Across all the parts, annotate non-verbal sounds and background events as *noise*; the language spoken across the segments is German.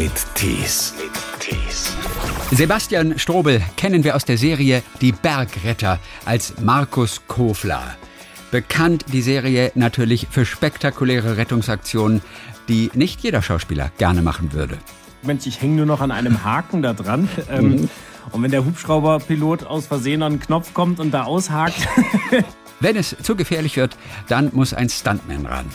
mit Tees. Sebastian Strobel kennen wir aus der Serie Die Bergretter als Markus Kofler. Bekannt die Serie natürlich für spektakuläre Rettungsaktionen, die nicht jeder Schauspieler gerne machen würde. Mensch, ich hänge nur noch an einem Haken da dran. *laughs* Ähm, und wenn der Hubschrauberpilot aus Versehen an den Knopf kommt und da aushakt. Wenn es zu gefährlich wird, dann muss ein Stuntman ran.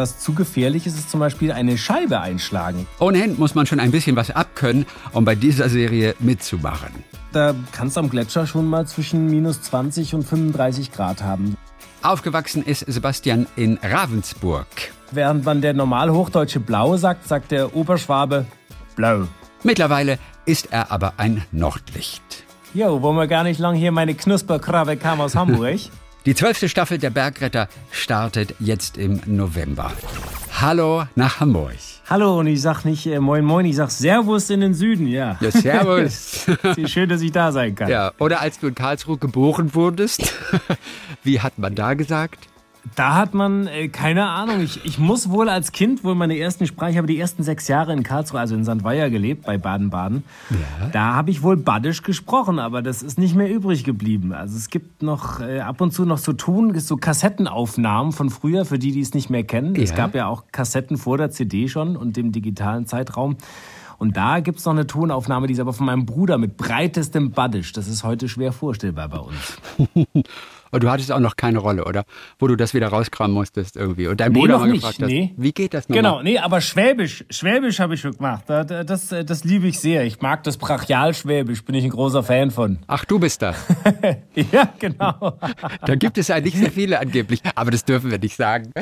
Was zu gefährlich ist, ist zum Beispiel eine Scheibe einschlagen. Ohnehin muss man schon ein bisschen was abkönnen, um bei dieser Serie mitzumachen. Da kannst du am Gletscher schon mal zwischen minus 20 und 35 Grad haben. Aufgewachsen ist Sebastian in Ravensburg. Während man der Normalhochdeutsche Blau sagt, sagt der Oberschwabe Blau. Mittlerweile ist er aber ein Nordlicht. Jo, wollen wir gar nicht lang hier meine Knusperkrabbe kam aus Hamburg. *laughs* Die zwölfte Staffel der Bergretter startet jetzt im November. Hallo nach Hamburg. Hallo, und ich sag nicht äh, Moin Moin, ich sag Servus in den Süden, ja. Ja, servus. *laughs* Schön, dass ich da sein kann. ja, oder als du in Karlsruhe geboren wurdest, *laughs* wie hat man da gesagt? Da hat man, äh, keine Ahnung, ich, ich muss wohl als Kind wohl meine ersten Sprache, ich habe die ersten sechs Jahre in Karlsruhe, also in St. Weiher gelebt, bei Baden-Baden. Ja. Da habe ich wohl Badisch gesprochen, aber das ist nicht mehr übrig geblieben. Also es gibt noch äh, ab und zu noch so Ton, so Kassettenaufnahmen von früher, für die, die es nicht mehr kennen. Es Ja. gab ja auch Kassetten vor der CD schon und dem digitalen Zeitraum. Und da gibt's noch eine Tonaufnahme, die ist aber von meinem Bruder mit breitestem Badisch. Das ist heute schwer vorstellbar bei uns. *laughs* Und du hattest auch noch keine Rolle, oder? Wo du das wieder rauskramen musstest irgendwie. Und dein Nee, Bruder noch mal nicht, gefragt hast, nee. wie geht das nochmal? Genau, nee, aber Schwäbisch, Schwäbisch habe ich schon gemacht. Da- da- Das, das liebe ich sehr. Ich mag das Brachialschwäbisch, bin ich ein großer Fan von. *laughs* Ach, du bist das. Ja, genau. *laughs* Da gibt es ja nicht sehr viele angeblich, aber das dürfen wir nicht sagen. *laughs*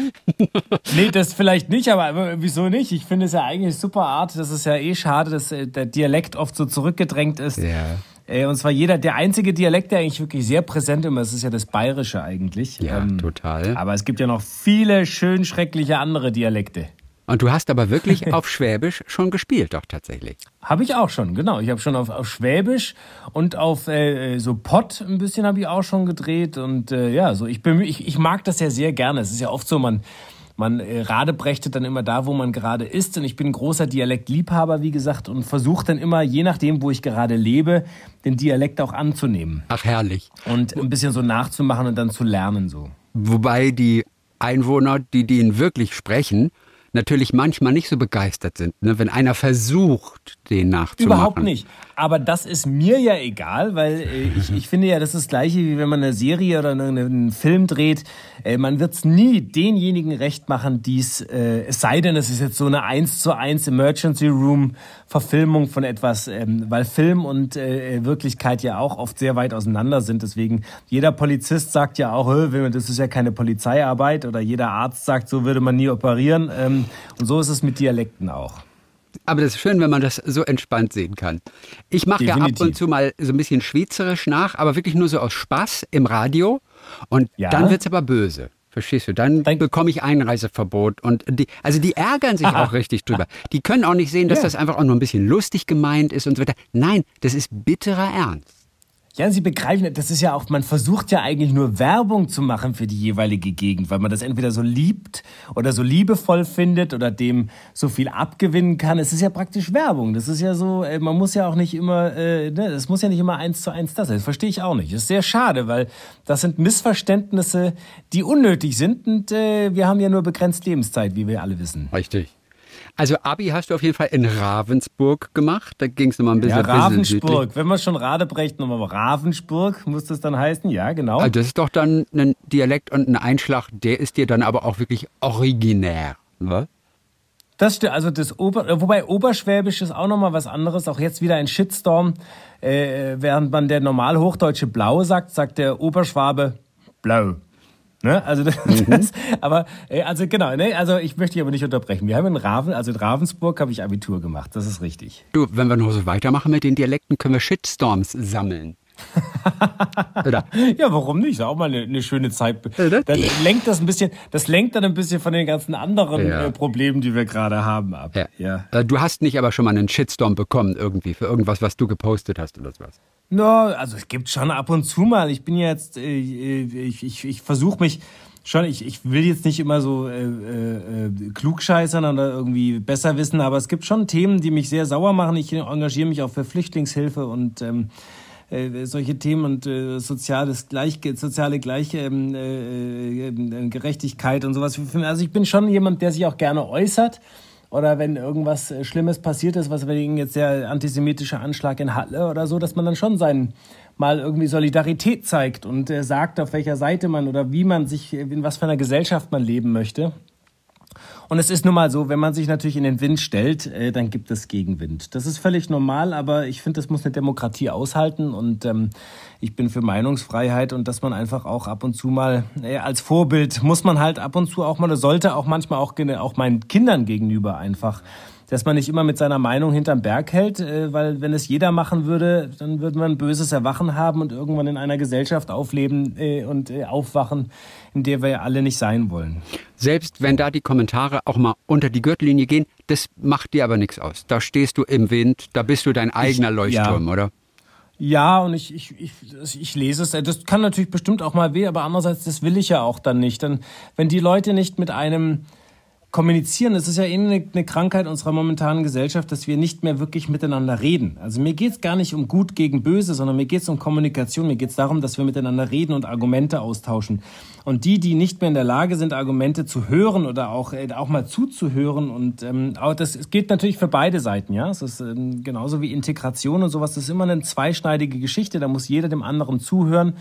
Nee, das vielleicht nicht, aber aber wieso nicht? Ich finde es ja eigentlich super Art. Das ist ja eh schade, dass äh, der Dialekt oft so zurückgedrängt ist. Ja. Äh, Und zwar jeder, der einzige Dialekt, der eigentlich wirklich sehr präsent ist, ist ja das Bayerische eigentlich. Ja, Ähm, total. Aber es gibt ja noch viele schön schreckliche andere Dialekte. Und du hast aber wirklich auf *laughs* Schwäbisch schon gespielt, doch tatsächlich. Habe ich auch schon, genau. Ich habe schon auf, auf Schwäbisch und auf äh, so Pott ein bisschen habe ich auch schon gedreht. Und äh, ja, so ich, bemühe, ich, ich mag das ja sehr gerne. Es ist ja oft so, man, man äh, radebrechtet dann immer da, wo man gerade ist. Und ich bin ein großer Dialektliebhaber, wie gesagt, und versuche dann immer, je nachdem, wo ich gerade lebe, den Dialekt auch anzunehmen Ach, herrlich. und ein bisschen so nachzumachen und dann zu lernen so. Wobei die Einwohner, die den wirklich sprechen, natürlich manchmal nicht so begeistert sind, ne? wenn einer versucht, den nachzumachen. Überhaupt nicht. Aber das ist mir ja egal, weil äh, ich, ich finde ja, das ist das Gleiche, wie wenn man eine Serie oder eine, einen Film dreht. Äh, man wird es nie denjenigen recht machen, dies, äh, es sei denn, es ist jetzt so eine 1 zu 1 Emergency Room Verfilmung von etwas, ähm, weil Film und äh, Wirklichkeit ja auch oft sehr weit auseinander sind. Deswegen, jeder Polizist sagt ja auch, "Hö, das ist ja keine Polizeiarbeit oder jeder Arzt sagt, so würde man nie operieren. Ähm, und so ist es mit Dialekten auch. Aber das ist schön, wenn man das so entspannt sehen kann. Ich mache ja ab und zu mal so ein bisschen schweizerisch nach, aber wirklich nur so aus Spaß im Radio. Und Ja. dann wird's aber böse. Verstehst du? Dann Dann- bekomme ich Einreiseverbot. Und die, also die ärgern sich auch richtig drüber. Die können auch nicht sehen, dass Ja. das einfach auch nur ein bisschen lustig gemeint ist und so weiter. Nein, das ist bitterer Ernst. Ja, Sie begreifen, das ist ja auch, man versucht ja eigentlich nur Werbung zu machen für die jeweilige Gegend, weil man das entweder so liebt oder so liebevoll findet oder dem so viel abgewinnen kann. Es ist ja praktisch Werbung. Das ist ja so, äh, man muss ja auch nicht immer, äh, ne, das muss ja nicht immer eins zu eins das sein. Das verstehe ich auch nicht. Das ist sehr schade, weil das sind Missverständnisse, die unnötig sind und äh, wir haben ja nur begrenzt Lebenszeit, wie wir alle wissen. Richtig. Also Abi hast du auf jeden Fall in Ravensburg gemacht. Da ging es nochmal ein bisschen, Ja, bisschen. Ravensburg. Wenn man schon Radebrecht nochmal Ravensburg, muss das dann heißen? Ja, genau. Also das ist doch dann ein Dialekt und ein Einschlag, der ist dir dann aber auch wirklich originär. Was? Das stimmt, also das Ober, wobei Oberschwäbisch ist auch nochmal was anderes, auch jetzt wieder ein Shitstorm. Äh, während man der Normalhochdeutsche Blau sagt, sagt der Oberschwabe Blau. Ne? Also das, *laughs* das aber äh, also genau, ne? also ich möchte dich aber nicht unterbrechen. Wir haben in Raven, also in Ravensburg habe ich Abitur gemacht, das ist richtig. Du, wenn wir noch so weitermachen mit den Dialekten, können wir Shitstorms sammeln. Oder? *laughs* Ja, warum nicht? Ist auch mal eine, eine schöne Zeit. Oder? Dann lenkt das ein bisschen, das lenkt dann ein bisschen von den ganzen anderen Ja. äh, Problemen, die wir gerade haben, ab. Ja. ja. Äh, Du hast nicht aber schon mal einen Shitstorm bekommen irgendwie für irgendwas, was du gepostet hast oder No, also es gibt schon ab und zu mal. Ich bin jetzt, äh, ich, ich, ich versuche mich schon, ich, ich will jetzt nicht immer so äh, äh, klugscheißern oder irgendwie besser wissen, aber es gibt schon Themen, die mich sehr sauer machen. Ich engagiere mich auch für Flüchtlingshilfe und ähm, äh, solche Themen und äh, soziales Gleich, soziale Gleich, ähm, äh, äh, Gerechtigkeit und sowas. Also ich bin schon jemand, der sich auch gerne äußert. Oder wenn irgendwas äh, Schlimmes passiert ist, was wegen jetzt der antisemitische Anschlag in Halle oder so, dass man dann schon seinen mal irgendwie Solidarität zeigt und äh, sagt, auf welcher Seite man oder wie man sich, in was für einer Gesellschaft man leben möchte. Und es ist nun mal so, wenn man sich natürlich in den Wind stellt, äh, dann gibt es Gegenwind. Das ist völlig normal, aber ich finde, das muss eine Demokratie aushalten und ähm, ich bin für Meinungsfreiheit und dass man einfach auch ab und zu mal äh, als Vorbild muss man halt ab und zu auch mal, sollte auch manchmal auch, auch meinen Kindern gegenüber einfach dass man nicht immer mit seiner Meinung hinterm Berg hält, äh, weil wenn es jeder machen würde, dann würde man ein böses Erwachen haben und irgendwann in einer Gesellschaft aufleben äh, und äh, aufwachen, in der wir alle nicht sein wollen. Selbst wenn da die Kommentare auch mal unter die Gürtellinie gehen, das macht dir aber nichts aus. Da stehst du im Wind, da bist du dein eigener ich, Leuchtturm, ja. oder? Ja, und ich, ich, ich, ich lese es. Das kann natürlich bestimmt auch mal weh, aber andererseits, das will ich ja auch dann nicht. Denn wenn die Leute nicht mit einem kommunizieren. Es ist ja eben eine, Krankheit unserer momentanen Gesellschaft, dass wir nicht mehr wirklich miteinander reden. Also mir geht es gar nicht um gut gegen böse, sondern mir geht es um Kommunikation. Mir geht es darum, dass wir miteinander reden und Argumente austauschen. Und die, die nicht mehr in der Lage sind, Argumente zu hören oder auch, äh, auch mal zuzuhören, und ähm, auch das es geht natürlich für beide Seiten, ja. Es ist ähm, genauso wie Integration und sowas. Das ist immer eine zweischneidige Geschichte. Da muss jeder dem anderen zuhören.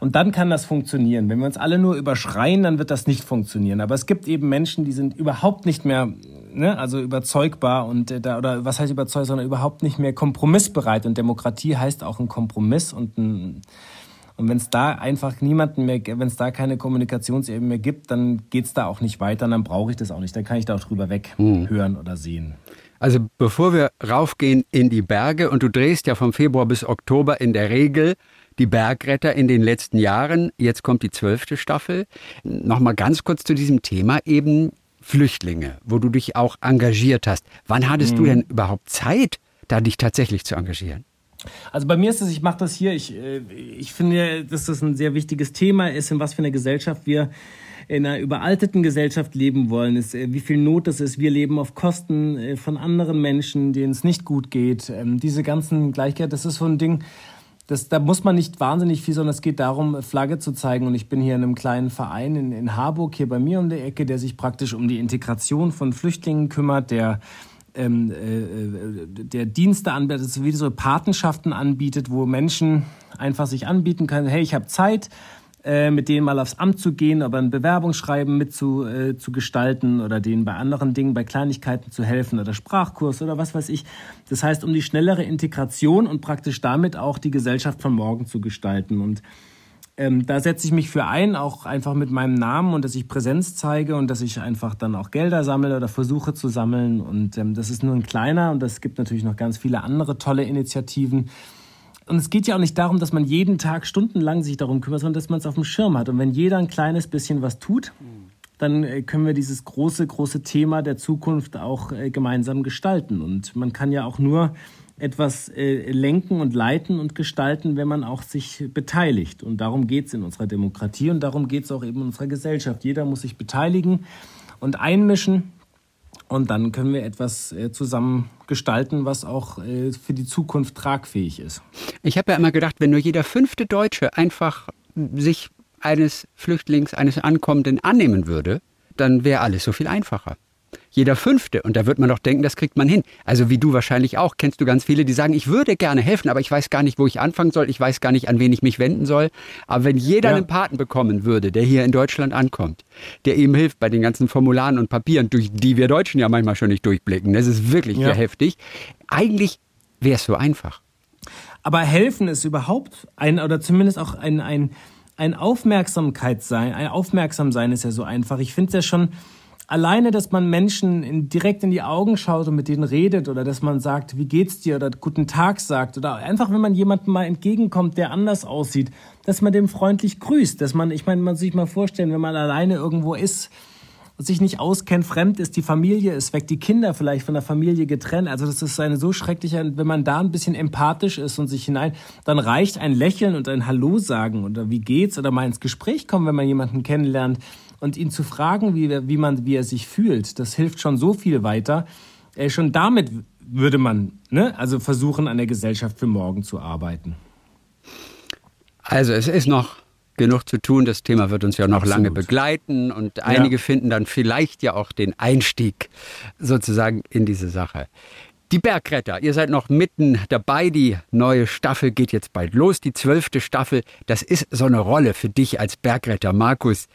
Und dann kann das funktionieren. Wenn wir uns alle nur überschreien, dann wird das nicht funktionieren. Aber es gibt eben Menschen, die sind überhaupt nicht mehr, ne, also überzeugbar und äh, da, oder was heißt überzeugt, sondern überhaupt nicht mehr kompromissbereit. Und Demokratie heißt auch ein Kompromiss und ein, und wenn es da einfach niemanden mehr, wenn es da keine Kommunikationsebene mehr gibt, dann geht's da auch nicht weiter, und dann brauche ich das auch nicht. Dann kann ich da auch drüber weghören hm. oder sehen. Also bevor wir raufgehen in die Berge und du drehst ja vom Februar bis Oktober in der Regel die Bergretter in den letzten Jahren. Jetzt kommt die zwölfte Staffel. Nochmal ganz kurz zu diesem Thema eben Flüchtlinge, wo du dich auch engagiert hast. Wann hattest mhm. du denn überhaupt Zeit, da dich tatsächlich zu engagieren? Also bei mir ist es, ich mache das hier, ich, äh, ich finde, dass das ein sehr wichtiges Thema ist, in was für eine Gesellschaft wir in einer überalteten Gesellschaft leben wollen, ist, äh, wie viel Not das ist. Wir leben auf Kosten äh, von anderen Menschen, denen es nicht gut geht. Ähm, diese ganzen Gleichheit, das ist so ein Ding, das, da muss man nicht wahnsinnig viel, sondern es geht darum, Flagge zu zeigen. Und ich bin hier in einem kleinen Verein in, in Harburg, hier bei mir um die Ecke, der sich praktisch um die Integration von Flüchtlingen kümmert, der ähm, äh, der Dienste anbietet, wie so Patenschaften anbietet, wo Menschen einfach sich anbieten können, hey, ich habe Zeit, äh, mit denen mal aufs Amt zu gehen, aber ein Bewerbungsschreiben mit zu, äh, zu gestalten oder denen bei anderen Dingen, bei Kleinigkeiten zu helfen oder Sprachkurs oder was weiß ich. Das heißt, um die schnellere Integration und praktisch damit auch die Gesellschaft von morgen zu gestalten. Und ähm, da setze ich mich für ein, auch einfach mit meinem Namen und dass ich Präsenz zeige und dass ich einfach dann auch Gelder sammle oder versuche zu sammeln. Und ähm, das ist nur ein kleiner und es gibt natürlich noch ganz viele andere tolle Initiativen. Und es geht ja auch nicht darum, dass man jeden Tag stundenlang sich darum kümmert, sondern dass man es auf dem Schirm hat. Und wenn jeder ein kleines bisschen was tut, dann äh, können wir dieses große, große Thema der Zukunft auch äh, gemeinsam gestalten. Und man kann ja auch nur etwas äh, lenken und leiten und gestalten, wenn man auch sich beteiligt. Und darum geht es in unserer Demokratie und darum geht es auch eben in unserer Gesellschaft. Jeder muss sich beteiligen und einmischen. Und dann können wir etwas äh, zusammen gestalten, was auch äh, für die Zukunft tragfähig ist. Ich habe ja immer gedacht, wenn nur jeder fünfte Deutsche einfach sich eines Flüchtlings, eines Ankommenden annehmen würde, dann wäre alles so viel einfacher jeder Fünfte. Und da wird man doch denken, das kriegt man hin. Also wie du wahrscheinlich auch, kennst du ganz viele, die sagen, ich würde gerne helfen, aber ich weiß gar nicht, wo ich anfangen soll, ich weiß gar nicht, an wen ich mich wenden soll. Aber wenn jeder ja. einen Paten bekommen würde, der hier in Deutschland ankommt, der ihm hilft bei den ganzen Formularen und Papieren, durch die wir Deutschen ja manchmal schon nicht durchblicken, das ist wirklich ja. heftig. Eigentlich wäre es so einfach. Aber helfen ist überhaupt ein, oder zumindest auch ein, ein, ein Aufmerksamkeit sein, ein Aufmerksam sein ist ja so einfach. Ich finde es ja schon, alleine, dass man Menschen in, direkt in die Augen schaut und mit denen redet oder dass man sagt, wie geht's dir oder guten Tag sagt oder einfach, wenn man jemandem mal entgegenkommt, der anders aussieht, dass man dem freundlich grüßt, dass man, ich meine, man sich mal vorstellen, wenn man alleine irgendwo ist sich nicht auskennt, fremd ist, die Familie ist weg, die Kinder vielleicht von der Familie getrennt. Also das ist eine so schreckliche, wenn man da ein bisschen empathisch ist und sich hinein, dann reicht ein Lächeln und ein Hallo sagen oder wie geht's oder mal ins Gespräch kommen, wenn man jemanden kennenlernt und ihn zu fragen, wie, wie man, wie er sich fühlt. Das hilft schon so viel weiter. Äh, schon damit würde man, ne, also versuchen, an der Gesellschaft für morgen zu arbeiten. Also es ist noch genug zu tun. Das Thema wird uns ja noch Absolut. lange begleiten und einige ja. finden dann vielleicht ja auch den Einstieg sozusagen in diese Sache. Die Bergretter, ihr seid noch mitten dabei. Die neue Staffel geht jetzt bald los. Die zwölfte Staffel, das ist so eine Rolle für dich als Bergretter, Markus.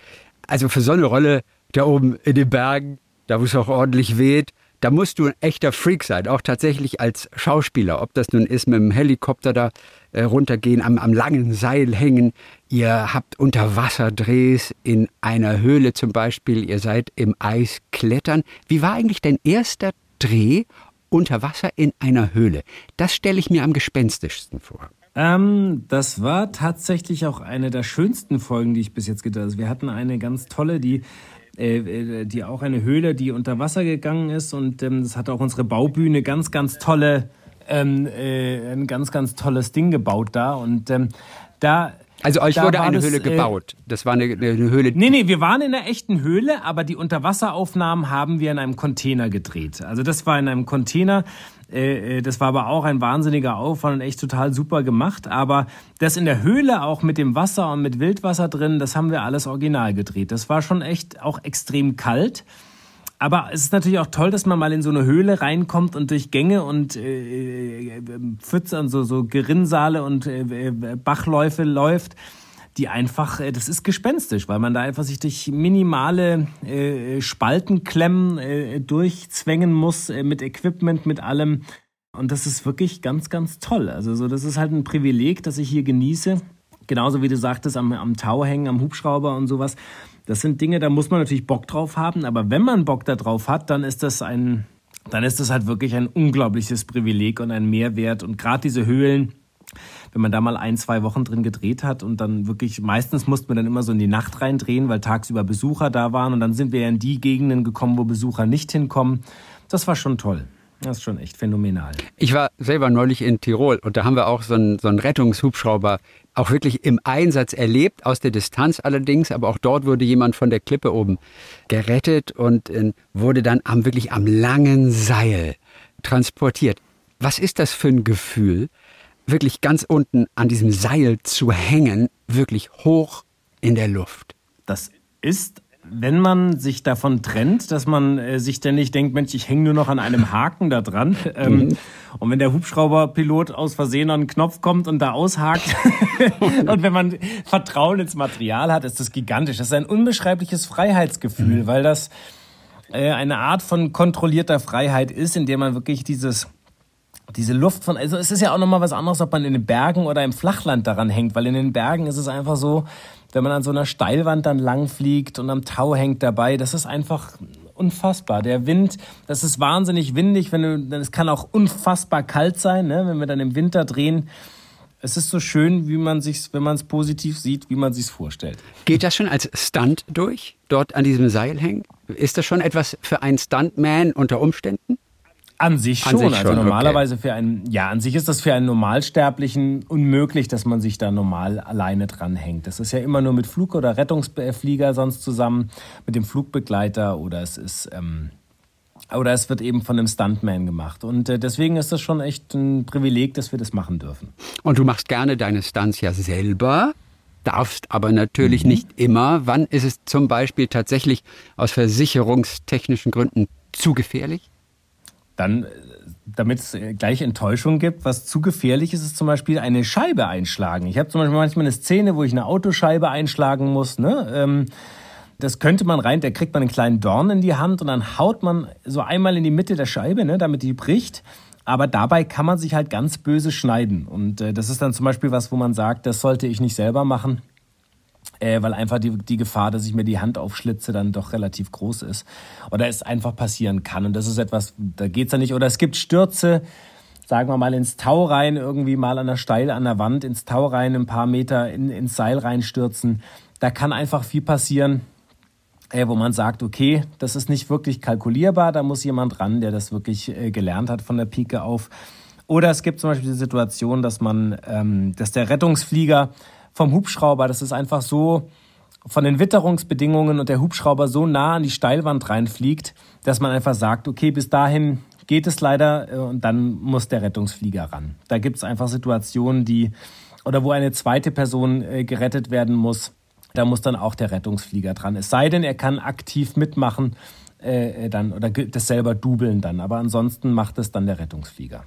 Also für so eine Rolle da oben in den Bergen, da wo es auch ordentlich weht, da musst du ein echter Freak sein, auch tatsächlich als Schauspieler. Ob das nun ist mit dem Helikopter da äh, runtergehen, am, am langen Seil hängen. Ihr habt Unterwasserdrehs in einer Höhle zum Beispiel. Ihr seid im Eis klettern. Wie war eigentlich dein erster Dreh unter Wasser in einer Höhle? Das stelle ich mir am gespenstischsten vor. Ähm, das war tatsächlich auch eine der schönsten Folgen, die ich bis jetzt gedreht habe. Also wir hatten eine ganz tolle, die äh, äh, die auch eine Höhle, die unter Wasser gegangen ist und ähm, das hat auch unsere Baubühne ganz, ganz tolle, ähm, äh, ein ganz, ganz tolles Ding gebaut da und ähm, da also euch da wurde eine das, Höhle äh, gebaut. Das war eine, eine, Höhle. Nee, nee, wir waren in einer echten Höhle, aber die Unterwasseraufnahmen haben wir in einem Container gedreht. Also das war in einem Container. Äh, äh, das war aber auch ein wahnsinniger Aufwand und echt total super gemacht. Aber das in der Höhle auch mit dem Wasser und mit Wildwasser drin, das haben wir alles original gedreht. Das war schon echt auch extrem kalt. Aber es ist natürlich auch toll, dass man mal in so eine Höhle reinkommt und durch Gänge und äh, Pfütze und so, so Gerinnsale und äh, Bachläufe läuft die einfach, äh, das ist gespenstisch, weil man da einfach sich durch minimale äh, Spaltenklemmen äh, durchzwängen muss äh, mit Equipment, mit allem. Und das ist wirklich ganz, ganz toll. Also so, das ist halt ein Privileg, das ich hier genieße. Genauso wie du sagtest, am, am Tau hängen, am Hubschrauber und sowas. Das sind Dinge, da muss man natürlich Bock drauf haben. Aber wenn man Bock darauf hat, dann ist das ein, dann ist das halt wirklich ein unglaubliches Privileg und ein Mehrwert. Und gerade diese Höhlen, wenn man da mal ein, zwei Wochen drin gedreht hat und dann wirklich, meistens mussten wir dann immer so in die Nacht reindrehen, weil tagsüber Besucher da waren und dann sind wir in die Gegenden gekommen, wo Besucher nicht hinkommen. Das war schon toll. Das ist schon echt phänomenal. Ich war selber neulich in Tirol und da haben wir auch so einen, so einen Rettungshubschrauber auch wirklich im Einsatz erlebt, aus der Distanz allerdings, aber auch dort wurde jemand von der Klippe oben gerettet und äh, wurde dann am, wirklich am langen Seil transportiert. Was ist das für ein Gefühl, wirklich ganz unten an diesem Seil zu hängen, wirklich hoch in der Luft. Das ist wenn man sich davon trennt, dass man äh, sich ständig denkt, Mensch, ich hänge nur noch an einem Haken da dran. *laughs* Ähm, mhm. Und wenn der Hubschrauberpilot aus Versehen an einen Knopf kommt und da aushakt *laughs* und wenn man Vertrauen ins Material hat, ist das gigantisch. Das ist ein unbeschreibliches Freiheitsgefühl, mhm. weil das äh, eine Art von kontrollierter Freiheit ist, in der man wirklich dieses diese Luft von, also es ist ja auch nochmal was anderes, ob man in den Bergen oder im Flachland daran hängt, weil in den Bergen ist es einfach so, wenn man an so einer Steilwand dann lang fliegt und am Tau hängt dabei, das ist einfach unfassbar. Der Wind, das ist wahnsinnig windig, wenn du, es kann auch unfassbar kalt sein, ne, wenn wir dann im Winter drehen. Es ist so schön, wie man sich, wenn man es positiv sieht, wie man sich vorstellt. Geht das schon als Stunt durch, dort an diesem Seil hängen? Ist das schon etwas für einen Stuntman unter Umständen? An sich schon. An sich also schon normalerweise okay. für einen, ja, an sich ist das für einen Normalsterblichen unmöglich, dass man sich da normal alleine dranhängt. Das ist ja immer nur mit Flug- oder Rettungsflieger sonst zusammen, mit dem Flugbegleiter oder es ist, ähm, oder es wird eben von einem Stuntman gemacht. Und äh, deswegen ist das schon echt ein Privileg, dass wir das machen dürfen. Und du machst gerne deine Stunts ja selber darfst aber natürlich mhm. nicht immer. Wann ist es zum Beispiel tatsächlich aus versicherungstechnischen Gründen zu gefährlich? Dann, damit es gleich Enttäuschung gibt, was zu gefährlich ist, ist zum Beispiel eine Scheibe einschlagen. Ich habe zum Beispiel manchmal eine Szene, wo ich eine Autoscheibe einschlagen muss. Ne? Ähm, das könnte man rein, da kriegt man einen kleinen Dorn in die Hand und dann haut man so einmal in die Mitte der Scheibe, ne, damit die bricht. Aber dabei kann man sich halt ganz böse schneiden. Und äh, das ist dann zum Beispiel was, wo man sagt, das sollte ich nicht selber machen äh, weil einfach die, die Gefahr, dass ich mir die Hand aufschlitze, dann doch relativ groß ist. Oder es einfach passieren kann. Und das ist etwas, da geht's ja nicht. Oder es gibt Stürze, sagen wir mal, ins Tau rein, irgendwie mal an der Steil an der Wand, ins Tau rein, ein paar Meter in, ins Seil reinstürzen. Da kann einfach viel passieren. äh, wo man sagt, okay, das ist nicht wirklich kalkulierbar, da muss jemand ran, der das wirklich äh, gelernt hat von der Pike auf. Oder es gibt zum Beispiel die Situation, dass man, ähm, dass der Rettungsflieger vom Hubschrauber, das ist einfach so von den Witterungsbedingungen und der Hubschrauber so nah an die Steilwand reinfliegt, dass man einfach sagt, okay, bis dahin geht es leider äh, und dann muss der Rettungsflieger ran. Da gibt es einfach Situationen, die oder wo eine zweite Person äh, gerettet werden muss. Da muss dann auch der Rettungsflieger dran. Es sei denn, er kann aktiv mitmachen äh, dann oder das selber dubeln dann. Aber ansonsten macht es dann der Rettungsflieger.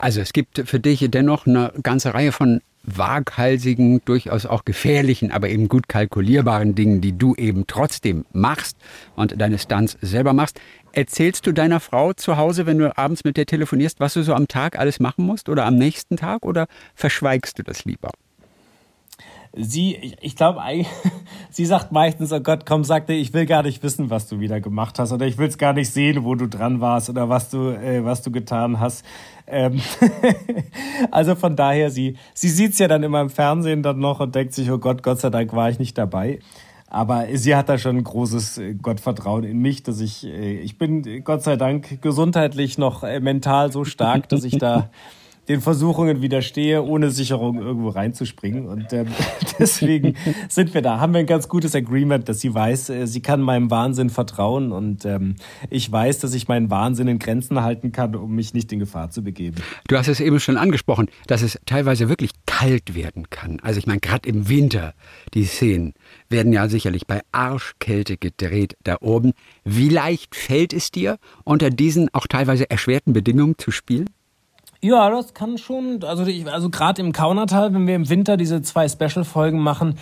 Also es gibt für dich dennoch eine ganze Reihe von waghalsigen, durchaus auch gefährlichen, aber eben gut kalkulierbaren Dingen, die du eben trotzdem machst und deine Stunts selber machst. Erzählst du deiner Frau zu Hause, wenn du abends mit der telefonierst, was du so am Tag alles machen musst oder am nächsten Tag oder verschweigst du das lieber? Sie, ich, ich glaube, *laughs* sie sagt meistens, oh Gott, komm, sagte, ich will gar nicht wissen, was du wieder gemacht hast oder ich will es gar nicht sehen, wo du dran warst oder was du, äh, was du getan hast. Ähm *laughs* also von daher, sie, sie sieht's ja dann immer im Fernsehen dann noch und denkt sich, oh Gott, Gott sei Dank war ich nicht dabei. Aber sie hat da schon ein großes äh, Gottvertrauen in mich, dass ich, äh, ich bin Gott sei Dank gesundheitlich noch äh, mental so stark, dass ich da *laughs* den Versuchungen widerstehe, ohne Sicherung irgendwo reinzuspringen. Und ähm, *laughs* deswegen sind wir da. Haben wir ein ganz gutes Agreement, dass sie weiß, äh, sie kann meinem Wahnsinn vertrauen und ähm, ich weiß, dass ich meinen Wahnsinn in Grenzen halten kann, um mich nicht in Gefahr zu begeben. Du hast es eben schon angesprochen, dass es teilweise wirklich kalt werden kann. Also ich meine, gerade im Winter, die Szenen werden ja sicherlich bei Arschkälte gedreht da oben. Wie leicht fällt es dir, unter diesen auch teilweise erschwerten Bedingungen zu spielen? Ja, das kann schon. Also, also gerade im Kaunertal, wenn wir im Winter diese zwei Special-Folgen machen,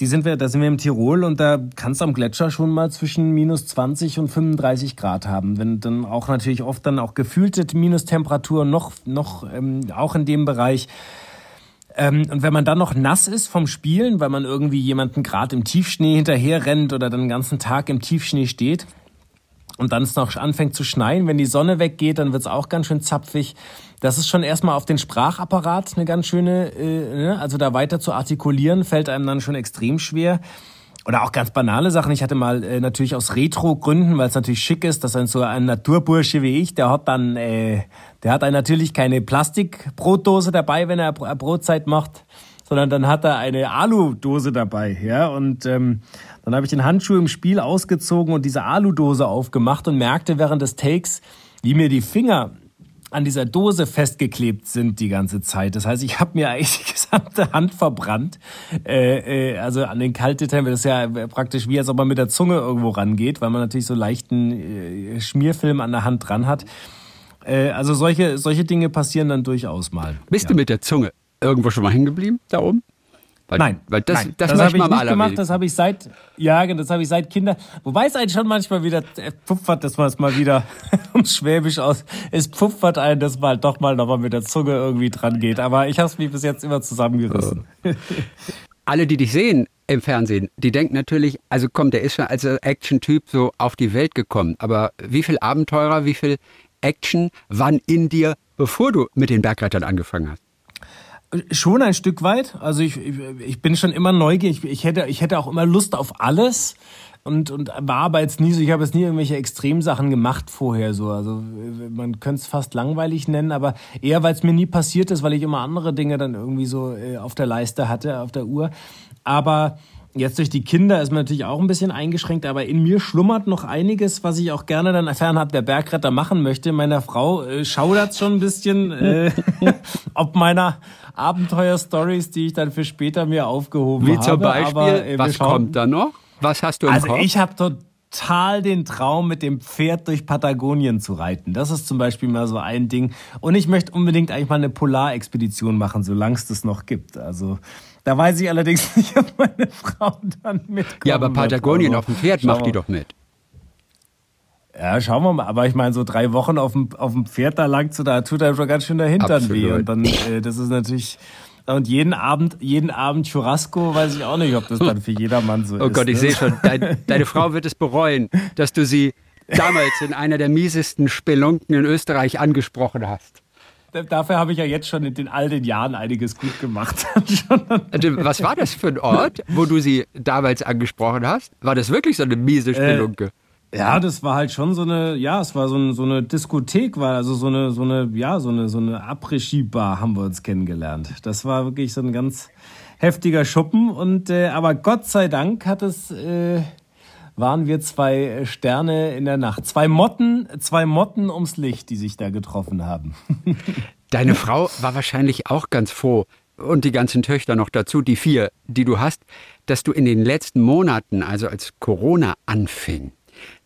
die sind wir, da sind wir im Tirol und da kannst du am Gletscher schon mal zwischen minus 20 und 35 Grad haben. Wenn dann auch natürlich oft dann auch gefühlte Minustemperaturen noch, noch ähm, auch in dem Bereich. Ähm, und wenn man dann noch nass ist vom Spielen, weil man irgendwie jemanden gerade im Tiefschnee hinterher rennt oder dann den ganzen Tag im Tiefschnee steht, und dann es noch anfängt zu schneien, wenn die Sonne weggeht, dann wird es auch ganz schön zapfig. Das ist schon erstmal auf den Sprachapparat eine ganz schöne, äh, ne? also da weiter zu artikulieren, fällt einem dann schon extrem schwer. Oder auch ganz banale Sachen. Ich hatte mal äh, natürlich aus Retro-Gründen, weil es natürlich schick ist, dass ein so ein Naturbursche wie ich, der hat dann, äh, der hat dann natürlich keine Plastikbrotdose dabei, wenn er Brotzeit macht, sondern dann hat er eine Aludose dabei, ja. Und ähm, dann habe ich den Handschuh im Spiel ausgezogen und diese Aludose aufgemacht und merkte während des Takes, wie mir die Finger an dieser Dose festgeklebt sind die ganze Zeit. Das heißt, ich habe mir eigentlich die gesamte Hand verbrannt. Äh, äh, also an den kalte Tempel. Das ist ja praktisch wie, als ob man mit der Zunge irgendwo rangeht, weil man natürlich so leichten äh, Schmierfilm an der Hand dran hat. Äh, also solche, solche Dinge passieren dann durchaus mal. Bist ja. du mit der Zunge irgendwo schon mal hängen geblieben da oben? Weil, nein, weil das, nein, das, das habe ich nicht gemacht. Das habe ich seit, ja, das habe ich seit Kinder. Wobei es einen schon manchmal wieder pfupfert, dass man es mal wieder *laughs* ums Schwäbisch aus. Es pfupfert einen, dass man halt doch mal nochmal mit der Zunge irgendwie dran geht. Aber ich habe es mich bis jetzt immer zusammengerissen. Alle, die dich sehen im Fernsehen, die denken natürlich, also komm, der ist schon als Action-Typ so auf die Welt gekommen. Aber wie viel Abenteurer, wie viel Action waren in dir, bevor du mit den Bergrettern angefangen hast? Schon ein Stück weit. Also ich, ich bin schon immer neugierig. Ich hätte, ich hätte auch immer Lust auf alles und, und war aber jetzt nie so, ich habe jetzt nie irgendwelche Extremsachen gemacht vorher so. Also man könnte es fast langweilig nennen, aber eher, weil es mir nie passiert ist, weil ich immer andere Dinge dann irgendwie so äh, auf der Leiste hatte, auf der Uhr. Aber Jetzt durch die Kinder ist man natürlich auch ein bisschen eingeschränkt, aber in mir schlummert noch einiges, was ich auch gerne dann fernab der Bergretter machen möchte. Meiner Frau äh, schaudert schon ein bisschen, äh, *laughs* ob meiner Abenteuerstories, die ich dann für später mir aufgehoben habe. Wie zum Beispiel, aber, äh, was kommt da noch? Was hast du im also Kopf? Also ich habe total den Traum, mit dem Pferd durch Patagonien zu reiten. Das ist zum Beispiel mal so ein Ding. Und ich möchte unbedingt eigentlich mal eine Polarexpedition machen, solange es das noch gibt. Also da weiß ich allerdings *laughs* nicht, ob meine Frau dann mitkommt. Ja, aber Patagonien wird. auf dem Pferd macht die doch mit. Ja, schauen wir mal. Aber ich meine, so drei Wochen auf dem, auf dem Pferd, da langt so, da tut er schon ganz schön der Hintern Absolut. weh. Und dann, äh, das ist natürlich, und jeden Abend, jeden Abend Churrasco, weiß ich auch nicht, ob das dann für jedermann so oh *laughs* ist. Oh Gott, ich ne? sehe schon, dein, deine Frau wird es bereuen, dass du sie damals in einer der miesesten Spelunken in Österreich angesprochen hast. Dafür habe ich ja jetzt schon in den all den Jahren einiges gut gemacht. *laughs* Also, was war das für ein Ort, wo du sie damals angesprochen hast? War das wirklich so eine miese äh, Spelunke? Äh, ja, das war halt schon so eine, ja, es war so, ein, so eine Diskothek, war also so eine, so eine, ja, so eine, so eine Après-Ski-Bar haben wir uns kennengelernt. Das war wirklich so ein ganz heftiger Schuppen und, äh, aber Gott sei Dank hat es, äh, waren wir zwei Sterne in der Nacht. Zwei Motten, zwei Motten ums Licht, die sich da getroffen haben. *laughs* Deine Frau war wahrscheinlich auch ganz froh und die ganzen Töchter noch dazu, die vier, die du hast, dass du in den letzten Monaten, also als Corona anfing,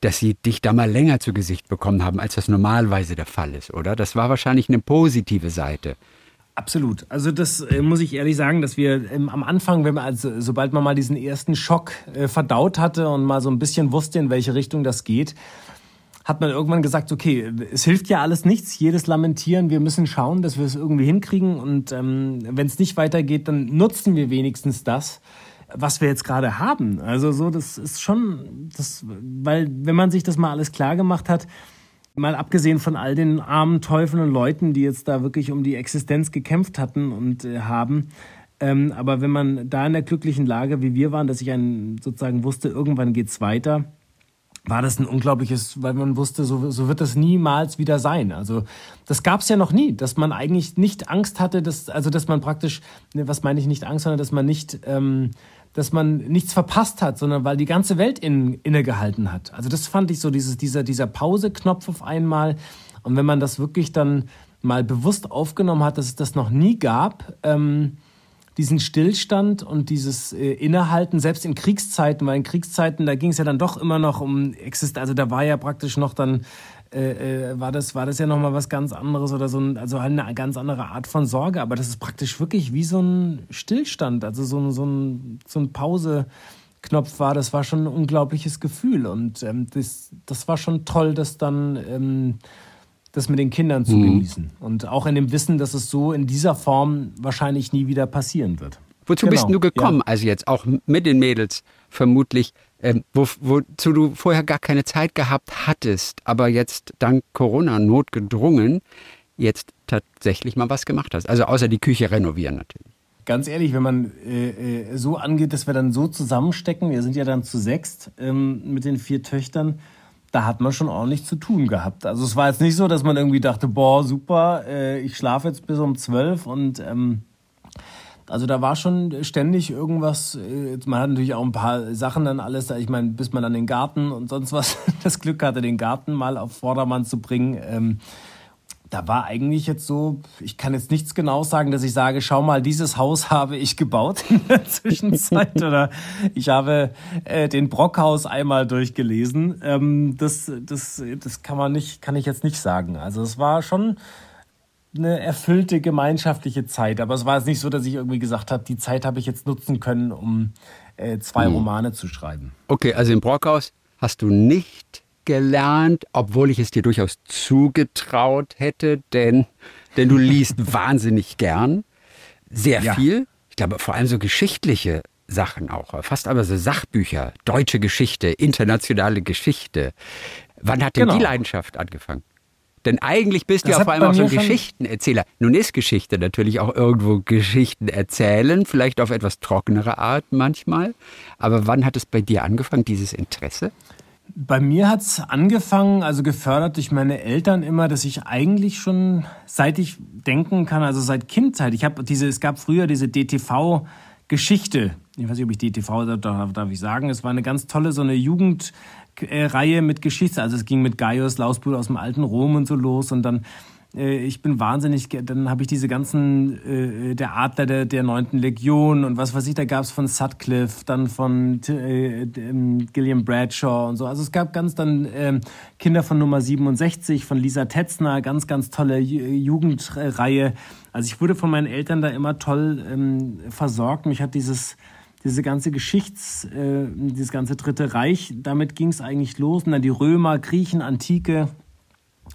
dass sie dich da mal länger zu Gesicht bekommen haben, als das normalerweise der Fall ist, oder? Das war wahrscheinlich eine positive Seite. Absolut. Also das äh, muss ich ehrlich sagen, dass wir ähm, am Anfang, wenn man also, sobald man mal diesen ersten Schock äh, verdaut hatte und mal so ein bisschen wusste, in welche Richtung das geht, hat man irgendwann gesagt, okay, es hilft ja alles nichts, jedes Lamentieren, wir müssen schauen, dass wir es irgendwie hinkriegen und ähm, wenn es nicht weitergeht, dann nutzen wir wenigstens das, was wir jetzt gerade haben. Also so, das ist schon, das, weil wenn man sich das mal alles klar gemacht hat, Mal abgesehen von all den armen Teufeln und Leuten, die jetzt da wirklich um die Existenz gekämpft hatten und äh, haben. Ähm, aber wenn man da in der glücklichen Lage, wie wir waren, dass ich einen sozusagen wusste, irgendwann geht's weiter, war das ein unglaubliches, weil man wusste, so, so wird das niemals wieder sein. Also das gab es ja noch nie, dass man eigentlich nicht Angst hatte, dass, also dass man praktisch, ne, was meine ich nicht Angst, sondern dass man nicht ähm, dass man nichts verpasst hat, sondern weil die ganze Welt in, innegehalten hat. Also das fand ich so, dieses, dieser, dieser Pause-Knopf auf einmal. Und wenn man das wirklich dann mal bewusst aufgenommen hat, dass es das noch nie gab, ähm, diesen Stillstand und dieses äh, Innehalten, selbst in Kriegszeiten, weil in Kriegszeiten, da ging es ja dann doch immer noch um Exist, also da war ja praktisch noch dann äh, äh, war, das, war das ja nochmal was ganz anderes oder so ein, also eine ganz andere Art von Sorge. Aber das ist praktisch wirklich wie so ein Stillstand, also so ein, so ein, so ein Pause-Knopf war. Das war schon ein unglaubliches Gefühl. Und ähm, das, das war schon toll, das dann ähm, das mit den Kindern zu mhm. genießen. Und auch in dem Wissen, dass es so in dieser Form wahrscheinlich nie wieder passieren wird. Wozu genau. bist du gekommen? Ja. Also jetzt auch mit den Mädels vermutlich ähm, wo, wozu du vorher gar keine Zeit gehabt hattest, aber jetzt dank Corona notgedrungen jetzt tatsächlich mal was gemacht hast. Also außer die Küche renovieren natürlich. Ganz ehrlich, wenn man äh, äh, so angeht, dass wir dann so zusammenstecken, wir sind ja dann zu sechst ähm, mit den vier Töchtern, da hat man schon ordentlich zu tun gehabt. Also es war jetzt nicht so, dass man irgendwie dachte, boah, super, äh, ich schlafe jetzt bis um zwölf und ähm, also da war schon ständig irgendwas. Äh, man hat natürlich auch ein paar Sachen dann alles. Ich meine, bis man dann den Garten und sonst was *laughs* das Glück hatte, den Garten mal auf Vordermann zu bringen. Ähm, da war eigentlich jetzt so, ich kann jetzt nichts genau sagen, dass ich sage, schau mal, dieses Haus *laughs* habe ich gebaut in der Zwischenzeit oder ich habe äh, den Brockhaus einmal durchgelesen. Ähm, das, das, das kann man nicht, kann ich jetzt nicht sagen. Also es war schon eine erfüllte gemeinschaftliche Zeit. Aber es war jetzt nicht so, dass ich irgendwie gesagt habe, die Zeit habe ich jetzt nutzen können, um äh, zwei hm. Romane zu schreiben. Okay, also im Brockhaus hast du nicht gelernt, obwohl ich es dir durchaus zugetraut hätte, denn, denn du *laughs* liest wahnsinnig gern. Sehr ja. viel. Ich glaube, vor allem so geschichtliche Sachen auch. Fast aber so Sachbücher, deutsche Geschichte, internationale Geschichte. Wann hat denn genau. die Leidenschaft angefangen? Denn eigentlich bist das du ja vor allem auch so ein Geschichtenerzähler. Nun ist Geschichte natürlich auch irgendwo Geschichten erzählen, vielleicht auf etwas trockenere Art manchmal. Aber wann hat es bei dir angefangen, dieses Interesse? Bei mir hat es angefangen, also gefördert durch meine Eltern immer, dass ich eigentlich schon seit ich denken kann, also seit Kindheit, ich habe diese, es gab früher diese DTV Geschichte. Ich weiß nicht, ob ich DTV darf, darf ich sagen. Es war eine ganz tolle so eine Jugend Reihe mit Geschichte. Also es ging mit Gaius Lausbuhl aus dem alten Rom und so los und dann äh, ich bin wahnsinnig, dann habe ich diese ganzen, äh, der Adler der, der 9. Legion und was weiß ich, da gab es von Sutcliffe, dann von äh, ähm, Gilliam Bradshaw und so. Also es gab ganz dann äh, Kinder von Nummer 67, von Lisa Tetzner, ganz, ganz tolle Jugendreihe. Also ich wurde von meinen Eltern da immer toll ähm, versorgt. Mich hat dieses diese ganze Geschichts, äh, dieses ganze Dritte Reich, damit ging es eigentlich los. Und dann die Römer, Griechen, Antike,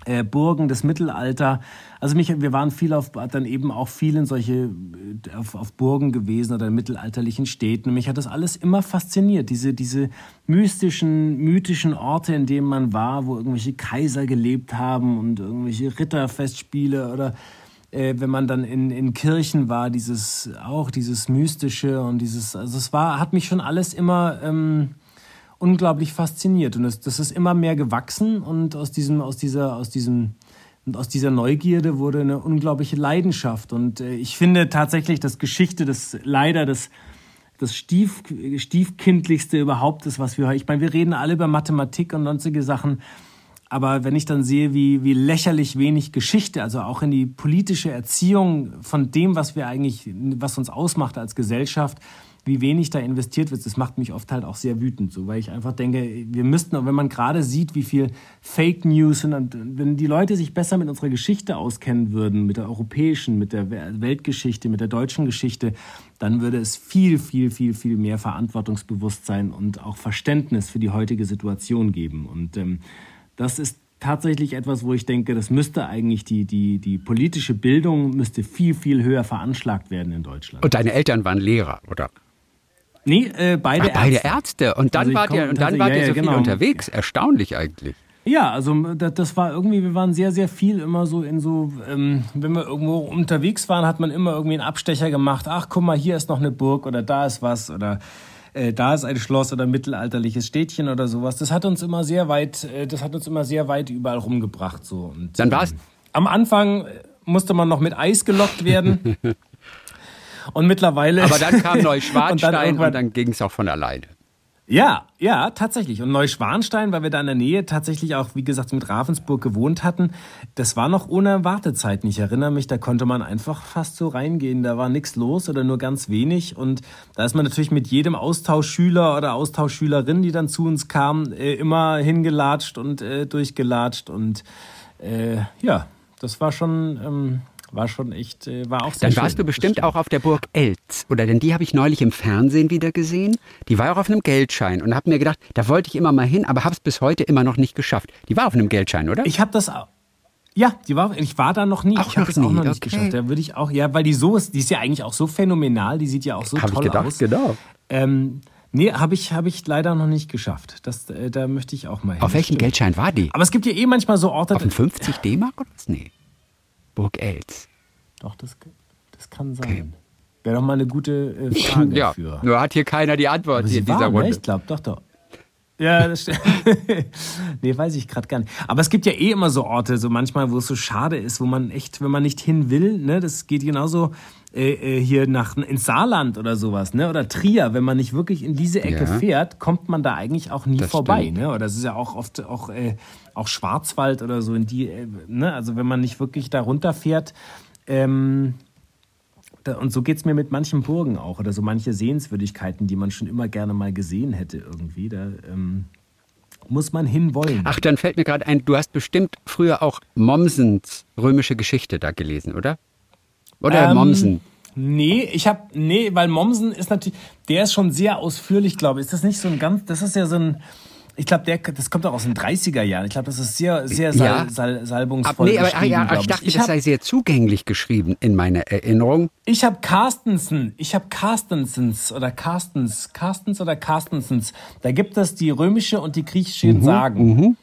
äh, Burgen, das Mittelalter. Also mich, wir waren viel auf, dann eben auch viel in solche, äh, auf, auf Burgen gewesen oder in mittelalterlichen Städten. Und mich hat das alles immer fasziniert. Diese, diese mystischen, mythischen Orte, in denen man war, wo irgendwelche Kaiser gelebt haben und irgendwelche Ritterfestspiele oder äh, wenn man dann in, in Kirchen war, dieses auch dieses Mystische und dieses, also es war, hat mich schon alles immer ähm, unglaublich fasziniert. Und das, das ist immer mehr gewachsen und aus diesem, aus dieser, aus diesem und aus dieser Neugierde wurde eine unglaubliche Leidenschaft. Und äh, ich finde tatsächlich, dass Geschichte das leider das, das Stief, stiefkindlichste überhaupt ist, was wir. Ich meine, wir reden alle über Mathematik und sonstige Sachen. Aber wenn ich dann sehe, wie, wie lächerlich wenig Geschichte, also auch in die politische Erziehung von dem, was wir eigentlich, was uns ausmacht als Gesellschaft, wie wenig da investiert wird, das macht mich oft halt auch sehr wütend, so, weil ich einfach denke, wir müssten, wenn man gerade sieht, wie viel Fake News und wenn die Leute sich besser mit unserer Geschichte auskennen würden, mit der europäischen, mit der Weltgeschichte, mit der deutschen Geschichte, dann würde es viel, viel, viel, viel mehr Verantwortungsbewusstsein und auch Verständnis für die heutige Situation geben. Und ähm, das ist tatsächlich etwas, wo ich denke, das müsste eigentlich die, die, die politische Bildung müsste viel, viel höher veranschlagt werden in Deutschland. Und deine Eltern waren Lehrer, oder? Nee, äh, beide Ach, beide Ärzte. Ärzte. Und dann also wart ihr, und dann wart ja, ihr so genau. viel unterwegs. Erstaunlich eigentlich. Ja, also das war irgendwie, wir waren sehr, sehr viel immer so in so, ähm, wenn wir irgendwo unterwegs waren, hat man immer irgendwie einen Abstecher gemacht. Ach, guck mal, hier ist noch eine Burg oder da ist was oder äh, da ist ein Schloss oder mittelalterliches Städtchen oder sowas. Das hat uns immer sehr weit, äh, das hat uns immer sehr weit überall rumgebracht. So. Und, dann war's. Ähm, am Anfang musste man noch mit Eis gelockt werden. *laughs* Und mittlerweile. Aber dann kam *laughs* Neuschwanstein und dann, dann ging es auch von alleine. Ja, ja, tatsächlich. Und Neuschwanstein, weil wir da in der Nähe tatsächlich auch, wie gesagt, mit Ravensburg gewohnt hatten, das war noch ohne Wartezeiten. Ich erinnere mich, da konnte man einfach fast so reingehen. Da war nichts los oder nur ganz wenig. Und da ist man natürlich mit jedem Austauschschüler oder Austauschschülerin, die dann zu uns kamen, äh, immer hingelatscht und äh, durchgelatscht. Und äh, ja, das war schon. Ähm, war schon echt, äh, war auch sehr Dann warst schön, du bestimmt auch auf der Burg Elz, oder? Denn die habe ich neulich im Fernsehen wieder gesehen. Die war auch auf einem Geldschein und habe mir gedacht, da wollte ich immer mal hin, aber habe es bis heute immer noch nicht geschafft. Die war auf einem Geldschein, oder? Ich habe das auch. Ja, die war, ich war da noch nie. Auch ich habe es auch noch okay. nicht geschafft. Da würde ich auch, ja, weil die so ist, die ist ja eigentlich auch so phänomenal, die sieht ja auch so hab toll ich gedacht, aus. Genau. Ähm, Nee, habe ich, hab ich leider noch nicht geschafft. Das, äh, da möchte ich auch mal hin. Auf welchem Geldschein war die? Aber es gibt ja eh manchmal so Orte. Auf 50 D-Mark oder was? Nee. Burg Els. Doch, das, das kann sein. Okay. Wäre doch mal eine gute äh, Frage ja, für. Nur hat hier keiner die Antwort hier in dieser war, ne? Runde. Ne? Ich glaube, doch, doch. Ja, das stimmt. *laughs* nee, weiß ich gerade gar nicht. Aber es gibt ja eh immer so Orte, so manchmal, wo es so schade ist, wo man echt, wenn man nicht hin will, ne, das geht genauso äh, äh hier nach ins Saarland oder sowas, ne, oder Trier, wenn man nicht wirklich in diese Ecke ja. fährt, kommt man da eigentlich auch nie das vorbei, stimmt. ne? Oder das ist ja auch oft auch äh, auch Schwarzwald oder so in die, äh, ne, also wenn man nicht wirklich da runterfährt, ähm, und so geht es mir mit manchen Burgen auch oder so manche Sehenswürdigkeiten, die man schon immer gerne mal gesehen hätte irgendwie. Da ähm, muss man hinwollen. Ach, dann fällt mir gerade ein, du hast bestimmt früher auch Mommsens römische Geschichte da gelesen, oder? Oder ähm, Mommsen? Nee, ich habe nee, weil Mommsen ist natürlich, der ist schon sehr ausführlich, glaube ich. Ist das nicht so ein ganz, das ist ja so ein ich glaube, das kommt auch aus den 30er Jahren. Ich glaube, das ist sehr, sehr sal, ja. sal, salbungsvoll. nee, aber ah, ja, ich dachte, ich das sei sehr zugänglich geschrieben in meiner Erinnerung. Ich habe Carstensen, ich habe Carstensens oder Carstens, Carstens oder Carstensens. Da gibt es die römische und die griechische mhm, Sagen. Mhm.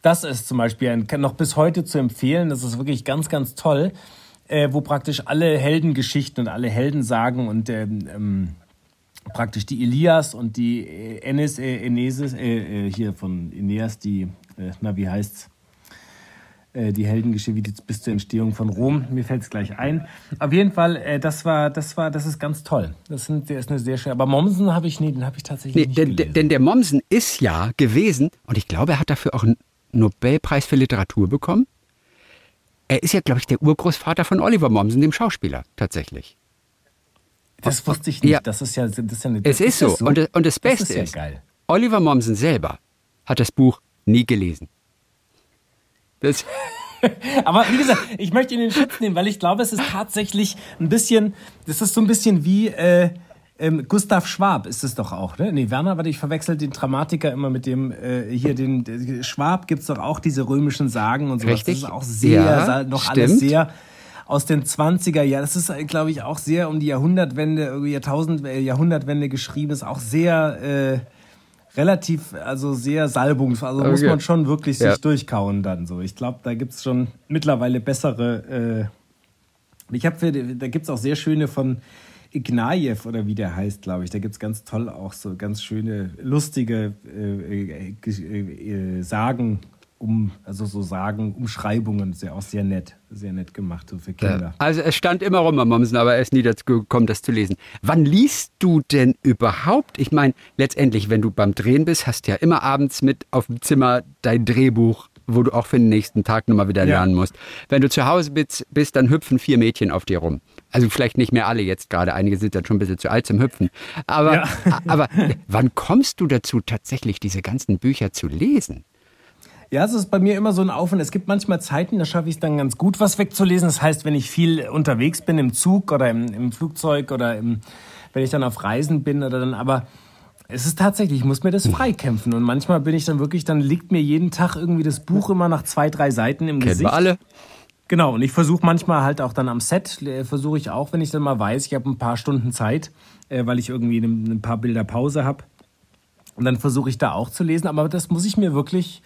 Das ist zum Beispiel ein, noch bis heute zu empfehlen. Das ist wirklich ganz, ganz toll, äh, wo praktisch alle Heldengeschichten und alle Heldensagen und ähm, ähm praktisch die Elias und die Enes, äh, Enesis, äh, äh, hier von Eneas, die, äh, na, wie heißt's? Äh, die Heldengeschichte bis zur Entstehung von Rom. Mir fällt es gleich ein. Auf jeden Fall, äh, das war, das war, das ist ganz toll. Das, sind, der ist eine sehr schöne. Aber Mommsen habe ich nie, den habe ich tatsächlich nee, nicht denn, gelesen. Denn der Mommsen ist ja gewesen, und ich glaube, er hat dafür auch einen Nobelpreis für Literatur bekommen. Er ist ja, glaube ich, der Urgroßvater von Oliver Mommsen, dem Schauspieler, tatsächlich. Das wusste ich nicht. Ja. Das ist ja, das ist ja eine, Es ist, ist so. so. Und, und das Beste das ist, ja ist Oliver Mommsen selber hat das Buch nie gelesen. Das *laughs* Aber wie gesagt, ich möchte ihn in den Schutz nehmen, weil ich glaube, es ist tatsächlich ein bisschen, das ist so ein bisschen wie äh, ähm, Gustav Schwab ist es doch auch, ne? Nee, Werner, warte, ich verwechsel den Dramatiker immer mit dem, äh, hier den, äh, Schwab gibt's doch auch diese römischen Sagen und so. Richtig. Das ist auch sehr, ja, noch stimmt. alles sehr aus den 20er Jahren. Das ist, glaube ich, auch sehr um die Jahrhundertwende, Jahrtausend, äh, Jahrhundertwende geschrieben. Ist auch sehr äh, relativ, also sehr salbungs. Also okay. muss man schon wirklich sich ja. durchkauen dann so. Ich glaube, da gibt's schon mittlerweile bessere, Ich habe da gibt es auch sehr schöne von Ignajew oder wie der heißt, glaube ich. Da gibt es ganz toll auch so ganz schöne, lustige äh, äh, äh, Sagen um, also so Sagen, Umschreibungen, sehr auch sehr nett, sehr nett gemacht so für Kinder. Also es stand immer rum am Mommsen, aber er ist nie dazu gekommen, das zu lesen. Wann liest du denn überhaupt? Ich meine, letztendlich, wenn du beim Drehen bist, hast du ja immer abends mit auf dem Zimmer dein Drehbuch wo du auch für den nächsten Tag nochmal wieder lernen ja. musst. Wenn du zu Hause bist, bist, dann hüpfen vier Mädchen auf dir rum. Also vielleicht nicht mehr alle jetzt gerade, einige sind dann schon ein bisschen zu alt zum Hüpfen. Aber, ja. *laughs* aber wann kommst du dazu, tatsächlich diese ganzen Bücher zu lesen? Ja, es ist bei mir immer so ein Aufwand. Es gibt manchmal Zeiten, da schaffe ich es dann ganz gut, was wegzulesen. Das heißt, wenn ich viel unterwegs bin im Zug oder im, im Flugzeug oder im, wenn ich dann auf Reisen bin oder dann, aber es ist tatsächlich, ich muss mir das freikämpfen. Und manchmal bin ich dann wirklich, dann liegt mir jeden Tag irgendwie das Buch immer nach zwei, drei Seiten im Kennen Gesicht. Wir alle. Genau, und ich versuche manchmal halt auch dann am Set, äh, versuche ich auch, wenn ich dann mal weiß, ich habe ein paar Stunden Zeit, äh, weil ich irgendwie ein paar Bilder Pause habe. Und dann versuche ich da auch zu lesen, aber das muss ich mir wirklich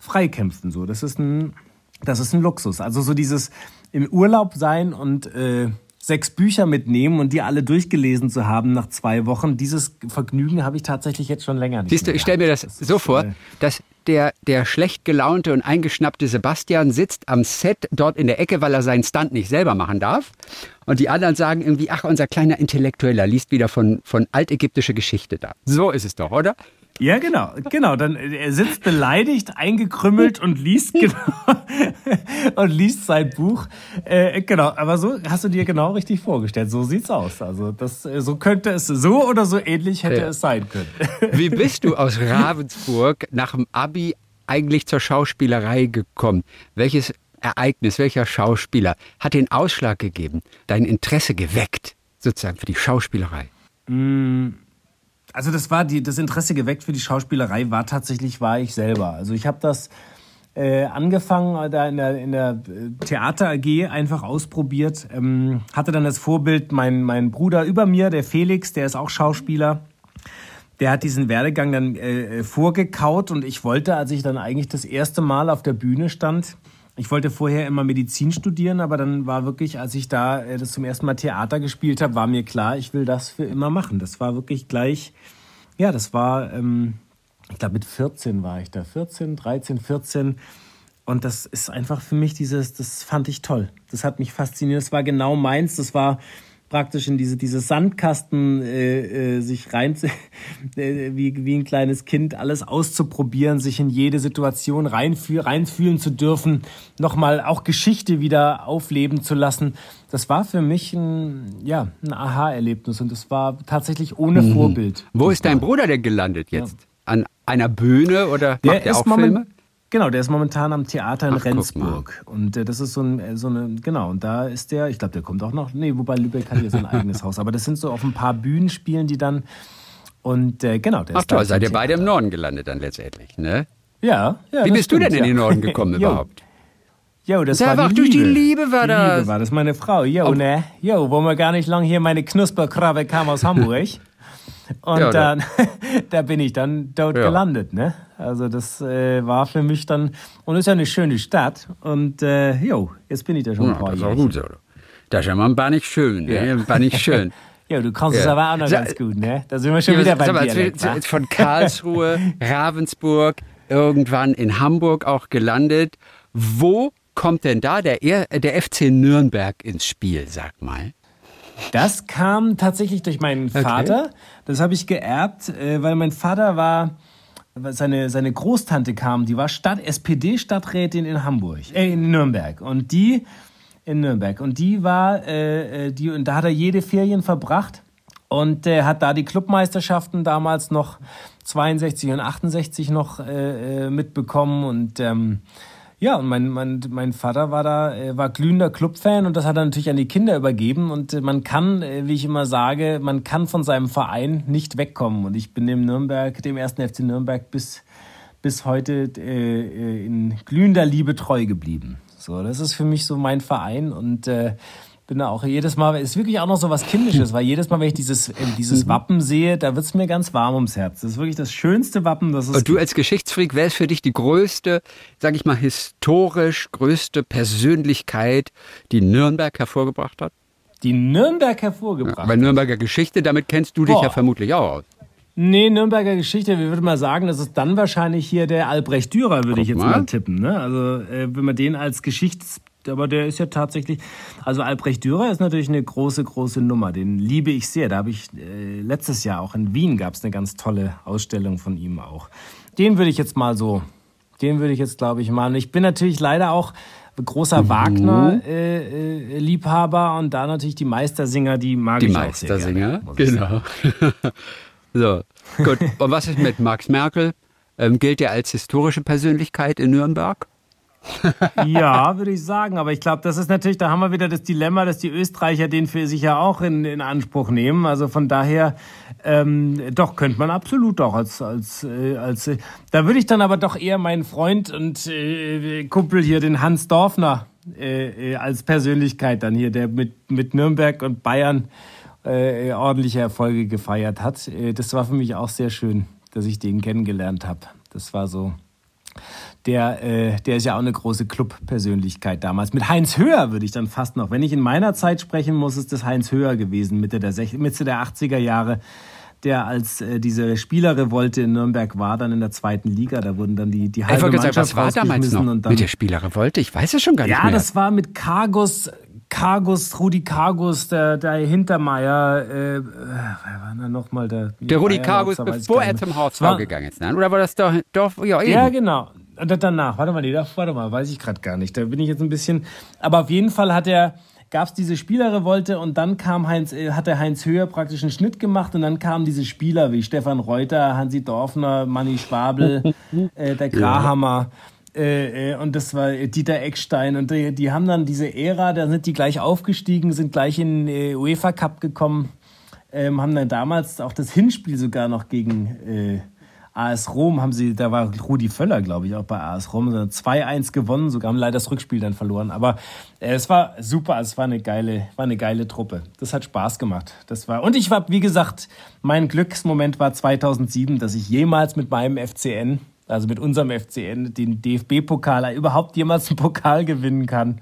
freikämpfen. So, das ist ein, das ist ein Luxus. Also so dieses im Urlaub sein und äh, sechs Bücher mitnehmen und die alle durchgelesen zu haben nach zwei Wochen, dieses Vergnügen habe ich tatsächlich jetzt schon länger nicht. Siehst du, ich stelle mir das, das so vor, äh, dass der, der schlecht gelaunte und eingeschnappte Sebastian sitzt am Set dort in der Ecke, weil er seinen Stunt nicht selber machen darf. Und die anderen sagen irgendwie, ach, unser kleiner Intellektueller liest wieder von, von altägyptischer Geschichte da. So ist es doch, oder? Ja, genau, genau. Dann äh, er sitzt beleidigt, eingekrümmelt und liest *laughs* genau *laughs* und liest sein Buch. Äh, genau, aber so hast du dir genau richtig vorgestellt. So sieht's aus. Also das, äh, so könnte es so oder so ähnlich hätte ja. es sein können. *laughs* Wie bist du aus Ravensburg nach dem Abi eigentlich zur Schauspielerei gekommen? Welches Ereignis, welcher Schauspieler hat den Ausschlag gegeben, dein Interesse geweckt, sozusagen für die Schauspielerei? Mm also das war die, das Interesse geweckt für die Schauspielerei war tatsächlich war ich selber. Also ich habe das äh, angefangen äh, da in der, in der äh, Theater AG einfach ausprobiert. Ähm, hatte dann das Vorbild mein, mein Bruder über mir, der Felix, der ist auch Schauspieler. Der hat diesen Werdegang dann äh, äh vorgekaut und ich wollte, als ich dann eigentlich das erste Mal auf der Bühne stand, ich wollte vorher immer Medizin studieren, aber dann war wirklich, als ich da äh, das zum ersten Mal Theater gespielt habe, war mir klar, ich will das für immer machen. Das war wirklich gleich, ja, das war, ähm, ich glaube mit 14 war ich da, 14, 13, 14. Und das ist einfach für mich dieses, das fand ich toll. Das hat mich fasziniert. Das war genau meins. Das war praktisch in diese, diese Sandkasten äh, äh, sich rein, *laughs* äh, wie, wie ein kleines Kind, alles auszuprobieren, sich in jede Situation reinfühl, reinfühlen zu dürfen, nochmal auch Geschichte wieder aufleben zu lassen. Das war für mich ein, ja, ein Aha-Erlebnis und es war tatsächlich ohne mhm. Vorbild. Wo ist dein Bruder denn gelandet jetzt? Ja. An einer Bühne oder macht er auch Filme? Genau, der ist momentan am Theater in Ach, Rendsburg. Und äh, das ist so, ein, äh, so eine, genau, und da ist der, ich glaube, der kommt auch noch, nee, wobei Lübeck hat ja sein *laughs* eigenes Haus. Aber das sind so auf ein paar Bühnen spielen die dann. Und äh, genau, der Ach ist toll, seid ihr beide im Norden gelandet dann letztendlich, ne? Ja, ja. Wie bist stimmt, du denn in den Norden gekommen *laughs* überhaupt? Jo, das da war, die durch die Liebe war das. Die Liebe war das, meine Frau. Jo, ne? Jo, wo wir gar nicht lang hier meine Knusperkrabbe kam aus *laughs* Hamburg. Und ja, dann, da bin ich dann dort ja. gelandet, ne? Also das äh, war für mich dann, und es ist ja eine schöne Stadt. Und äh, jo, jetzt bin ich da schon ja, ein paar Das ist auch gut so. Das ist ja mal ein paar nicht schön, ne? Ein nicht schön. *laughs* Ja, du kannst es aber auch noch ganz gut, ne? Da sind wir schon wieder bei dir. Von Karlsruhe, *laughs* Ravensburg, irgendwann in Hamburg auch gelandet. Wo kommt denn da der, der FC Nürnberg ins Spiel, sag mal? Das kam tatsächlich durch meinen Vater. Okay. Das habe ich geerbt, äh, weil mein Vater war, seine, seine Großtante kam, die war Stadt, SPD-Stadträtin in Hamburg, äh, in Nürnberg. Und die, in Nürnberg. Und die war, äh, äh die, und da hat er jede Ferien verbracht und äh, hat da die Clubmeisterschaften damals noch 62 und 68 noch äh, äh, mitbekommen und ähm, ja, und mein, mein, mein Vater war da, äh, war glühender Clubfan und das hat er natürlich an die Kinder übergeben. Und äh, man kann, äh, wie ich immer sage, man kann von seinem Verein nicht wegkommen. Und ich bin dem Nürnberg, dem ersten FC Nürnberg bis, bis heute äh, in glühender Liebe treu geblieben. So, das ist für mich so mein Verein und bin da auch jedes Mal, ist wirklich auch noch so was Kindisches, weil jedes Mal, wenn ich dieses, äh, dieses mhm. Wappen sehe, da wird's mir ganz warm ums Herz. Das ist wirklich das schönste Wappen, das es Und du als Geschichtsfreak, wer ist für dich die größte, sag ich mal, historisch größte Persönlichkeit, die Nürnberg hervorgebracht hat? Die Nürnberg hervorgebracht. Ja, bei Nürnberger Geschichte, damit kennst du dich Boah. ja vermutlich auch aus. Nee, Nürnberger Geschichte, wir würden mal sagen, das ist dann wahrscheinlich hier der Albrecht Dürer, würde Guck ich jetzt mal, mal tippen. Ne? Also äh, wenn man den als Geschichts aber der ist ja tatsächlich, also Albrecht Dürer ist natürlich eine große, große Nummer. Den liebe ich sehr. Da habe ich äh, letztes Jahr auch in Wien gab es eine ganz tolle Ausstellung von ihm auch. Den würde ich jetzt mal so, den würde ich jetzt glaube ich mal. Ich bin natürlich leider auch großer mhm. Wagner-Liebhaber äh, äh, und da natürlich die Meistersinger, die mag die ich auch sehr gerne. Die Meistersinger, genau. *laughs* so, gut. Und was ist mit Max Merkel? Ähm, gilt er als historische Persönlichkeit in Nürnberg? *laughs* ja, würde ich sagen. Aber ich glaube, das ist natürlich, da haben wir wieder das Dilemma, dass die Österreicher den für sich ja auch in, in Anspruch nehmen. Also von daher, ähm, doch, könnte man absolut auch als, als, äh, als, äh, da würde ich dann aber doch eher meinen Freund und äh, Kumpel hier, den Hans Dorfner, äh, äh, als Persönlichkeit dann hier, der mit, mit Nürnberg und Bayern äh, ordentliche Erfolge gefeiert hat. Äh, das war für mich auch sehr schön, dass ich den kennengelernt habe. Das war so der, äh, der ist ja auch eine große Club-Persönlichkeit damals. Mit Heinz Höher würde ich dann fast noch, wenn ich in meiner Zeit sprechen muss, ist das Heinz Höher gewesen, Mitte der, Mitte der 80er Jahre, der als äh, diese Spielerrevolte in Nürnberg war, dann in der zweiten Liga. Da wurden dann die, die halbe ich gesagt, was war damals noch und dann, mit der Spielerrevolte? Ich weiß es schon gar nicht ja, mehr. Ja, das war mit Kargus, Kargus, Rudi Kargus, der, der Hintermeier, äh, äh, wer war denn nochmal der? Der Rudi Kargus, bevor er zum HSV gegangen ist, ne? Oder war das doch, doch ja, eben. Ja, genau danach, warte mal, nee, warte mal, weiß ich gerade gar nicht. Da bin ich jetzt ein bisschen. Aber auf jeden Fall hat er gab es diese Spielerrevolte und dann kam Heinz, äh, hat der Heinz Höher praktisch einen Schnitt gemacht und dann kamen diese Spieler wie Stefan Reuter, Hansi Dorfner, Manni Schwabel, *laughs* äh, der Grahammer. Äh, äh, und das war Dieter Eckstein und die, die, haben dann diese Ära, da sind die gleich aufgestiegen, sind gleich in äh, UEFA Cup gekommen, ähm, haben dann damals auch das Hinspiel sogar noch gegen äh, AS Rom haben sie, da war Rudi Völler, glaube ich, auch bei AS Rom, 2-1 gewonnen, sogar haben leider das Rückspiel dann verloren. Aber äh, es war super, es war eine geile, war eine geile Truppe. Das hat Spaß gemacht. Das war, und ich war, wie gesagt, mein Glücksmoment war 2007, dass ich jemals mit meinem FCN, also mit unserem FCN, den DFB-Pokal, überhaupt jemals einen Pokal gewinnen kann.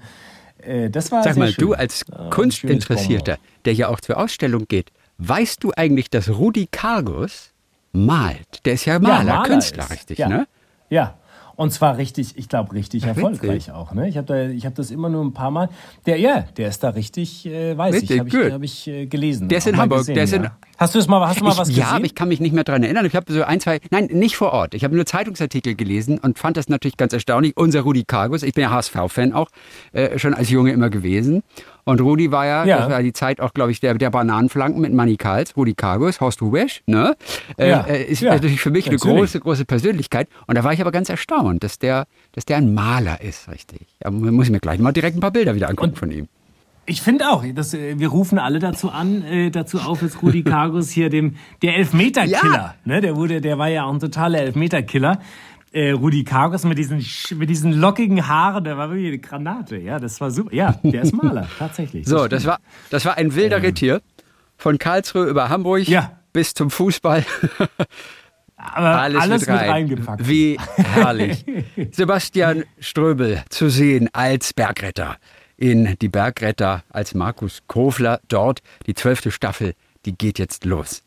Äh, das war Sag mal, schön. du als Kunstinteressierter, der ja auch zur Ausstellung geht, weißt du eigentlich, dass Rudi Kargus malt. Der ist ja Maler, ja, Maler Künstler, ist. richtig, ja. ne? Ja. Und zwar richtig, ich glaube, richtig Ach, erfolgreich witzig. auch. Ne? Ich habe da, hab das immer nur ein paar Mal. Der, ja, der ist da richtig, äh, weiß witzig, ich, habe ich, hab ich äh, gelesen. Der ist in Hamburg. Gesehen, der ist in, ja. Hast du es mal, hast du mal ich, was gesehen? Ja, aber ich kann mich nicht mehr daran erinnern. Ich habe so ein, zwei, nein, nicht vor Ort. Ich habe nur Zeitungsartikel gelesen und fand das natürlich ganz erstaunlich. Unser Rudi Kargus, ich bin ja HSV-Fan auch, äh, schon als Junge immer gewesen. Und Rudi war ja, ja. das war die Zeit auch, glaube ich, der, der Bananenflanken mit Manny Karls, Rudi Kargus, Horst Rubesch, ne? Äh, ja. Äh, ist ja. natürlich für mich eine große, große Persönlichkeit. Und da war ich aber ganz erstaunt, dass der, dass der ein Maler ist, richtig. Da muss ich mir gleich mal direkt ein paar Bilder wieder angucken und von ihm. Ich finde auch, dass, äh, wir rufen alle dazu an, äh, dazu auf, jetzt Rudi *laughs* Kargus hier dem der Elfmeterkiller, ja. ne, der wurde, der war ja auch ein totaler Elfmeterkiller. Äh, Rudi Kargus mit diesen mit diesen lockigen Haaren, der war wirklich eine Granate, ja, das war super. Ja, der ist Maler *laughs* tatsächlich. So, das, das war das war ein wilder ähm. Retier von Karlsruhe über Hamburg ja. bis zum Fußball. *laughs* Aber alles, alles mit, rein. mit reingepackt. Wie herrlich. *laughs* Sebastian Ströbel zu sehen als Bergretter in Die Bergretter als Markus Kofler dort. Die zwölfte Staffel, die geht jetzt los.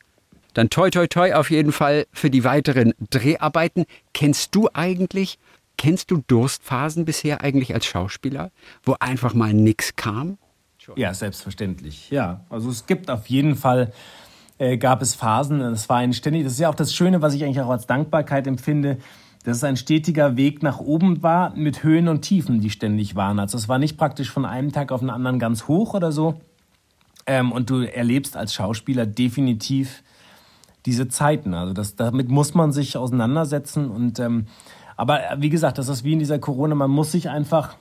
Dann toi toi toi auf jeden Fall für die weiteren Dreharbeiten. Kennst du eigentlich, kennst du Durstphasen bisher eigentlich als Schauspieler, wo einfach mal nichts kam? Ja, selbstverständlich. Ja, also es gibt auf jeden Fall äh, gab es Phasen. Es war ein ständig. Das ist ja auch das Schöne, was ich eigentlich auch als Dankbarkeit empfinde dass es ein stetiger Weg nach oben war mit Höhen und Tiefen, die ständig waren. Also es war nicht praktisch von einem Tag auf den anderen ganz hoch oder so. Ähm, und du erlebst als Schauspieler definitiv diese Zeiten. Also das, damit muss man sich auseinandersetzen. Und ähm, aber wie gesagt, das ist wie in dieser Corona. Man muss sich einfach,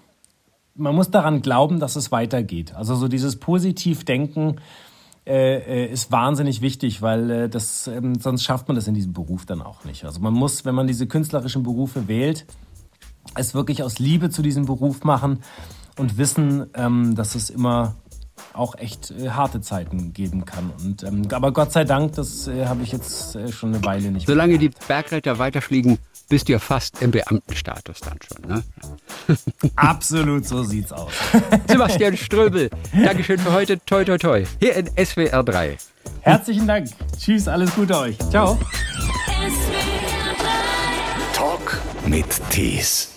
man muss daran glauben, dass es weitergeht. Also so dieses positiv Denken äh, äh, ist wahnsinnig wichtig, weil äh, das, ähm, sonst schafft man das in diesem Beruf dann auch nicht. Also man muss, wenn man diese künstlerischen Berufe wählt, es wirklich aus Liebe zu diesem Beruf machen und wissen, ähm, dass es immer auch echt äh, harte Zeiten geben kann. Und, ähm, aber Gott sei Dank, das äh, habe ich jetzt äh, schon eine Weile nicht. Solange die Bergretter weiterfliegen, bist du ja fast im Beamtenstatus dann schon. Ne? *laughs* Absolut, so sieht's aus. *laughs* Sebastian Ströbel, Dankeschön für heute. Toi, toi, toi. Hier in SWR 3. Herzlichen Dank. Tschüss, alles Gute euch. Ciao. Talk mit Tees.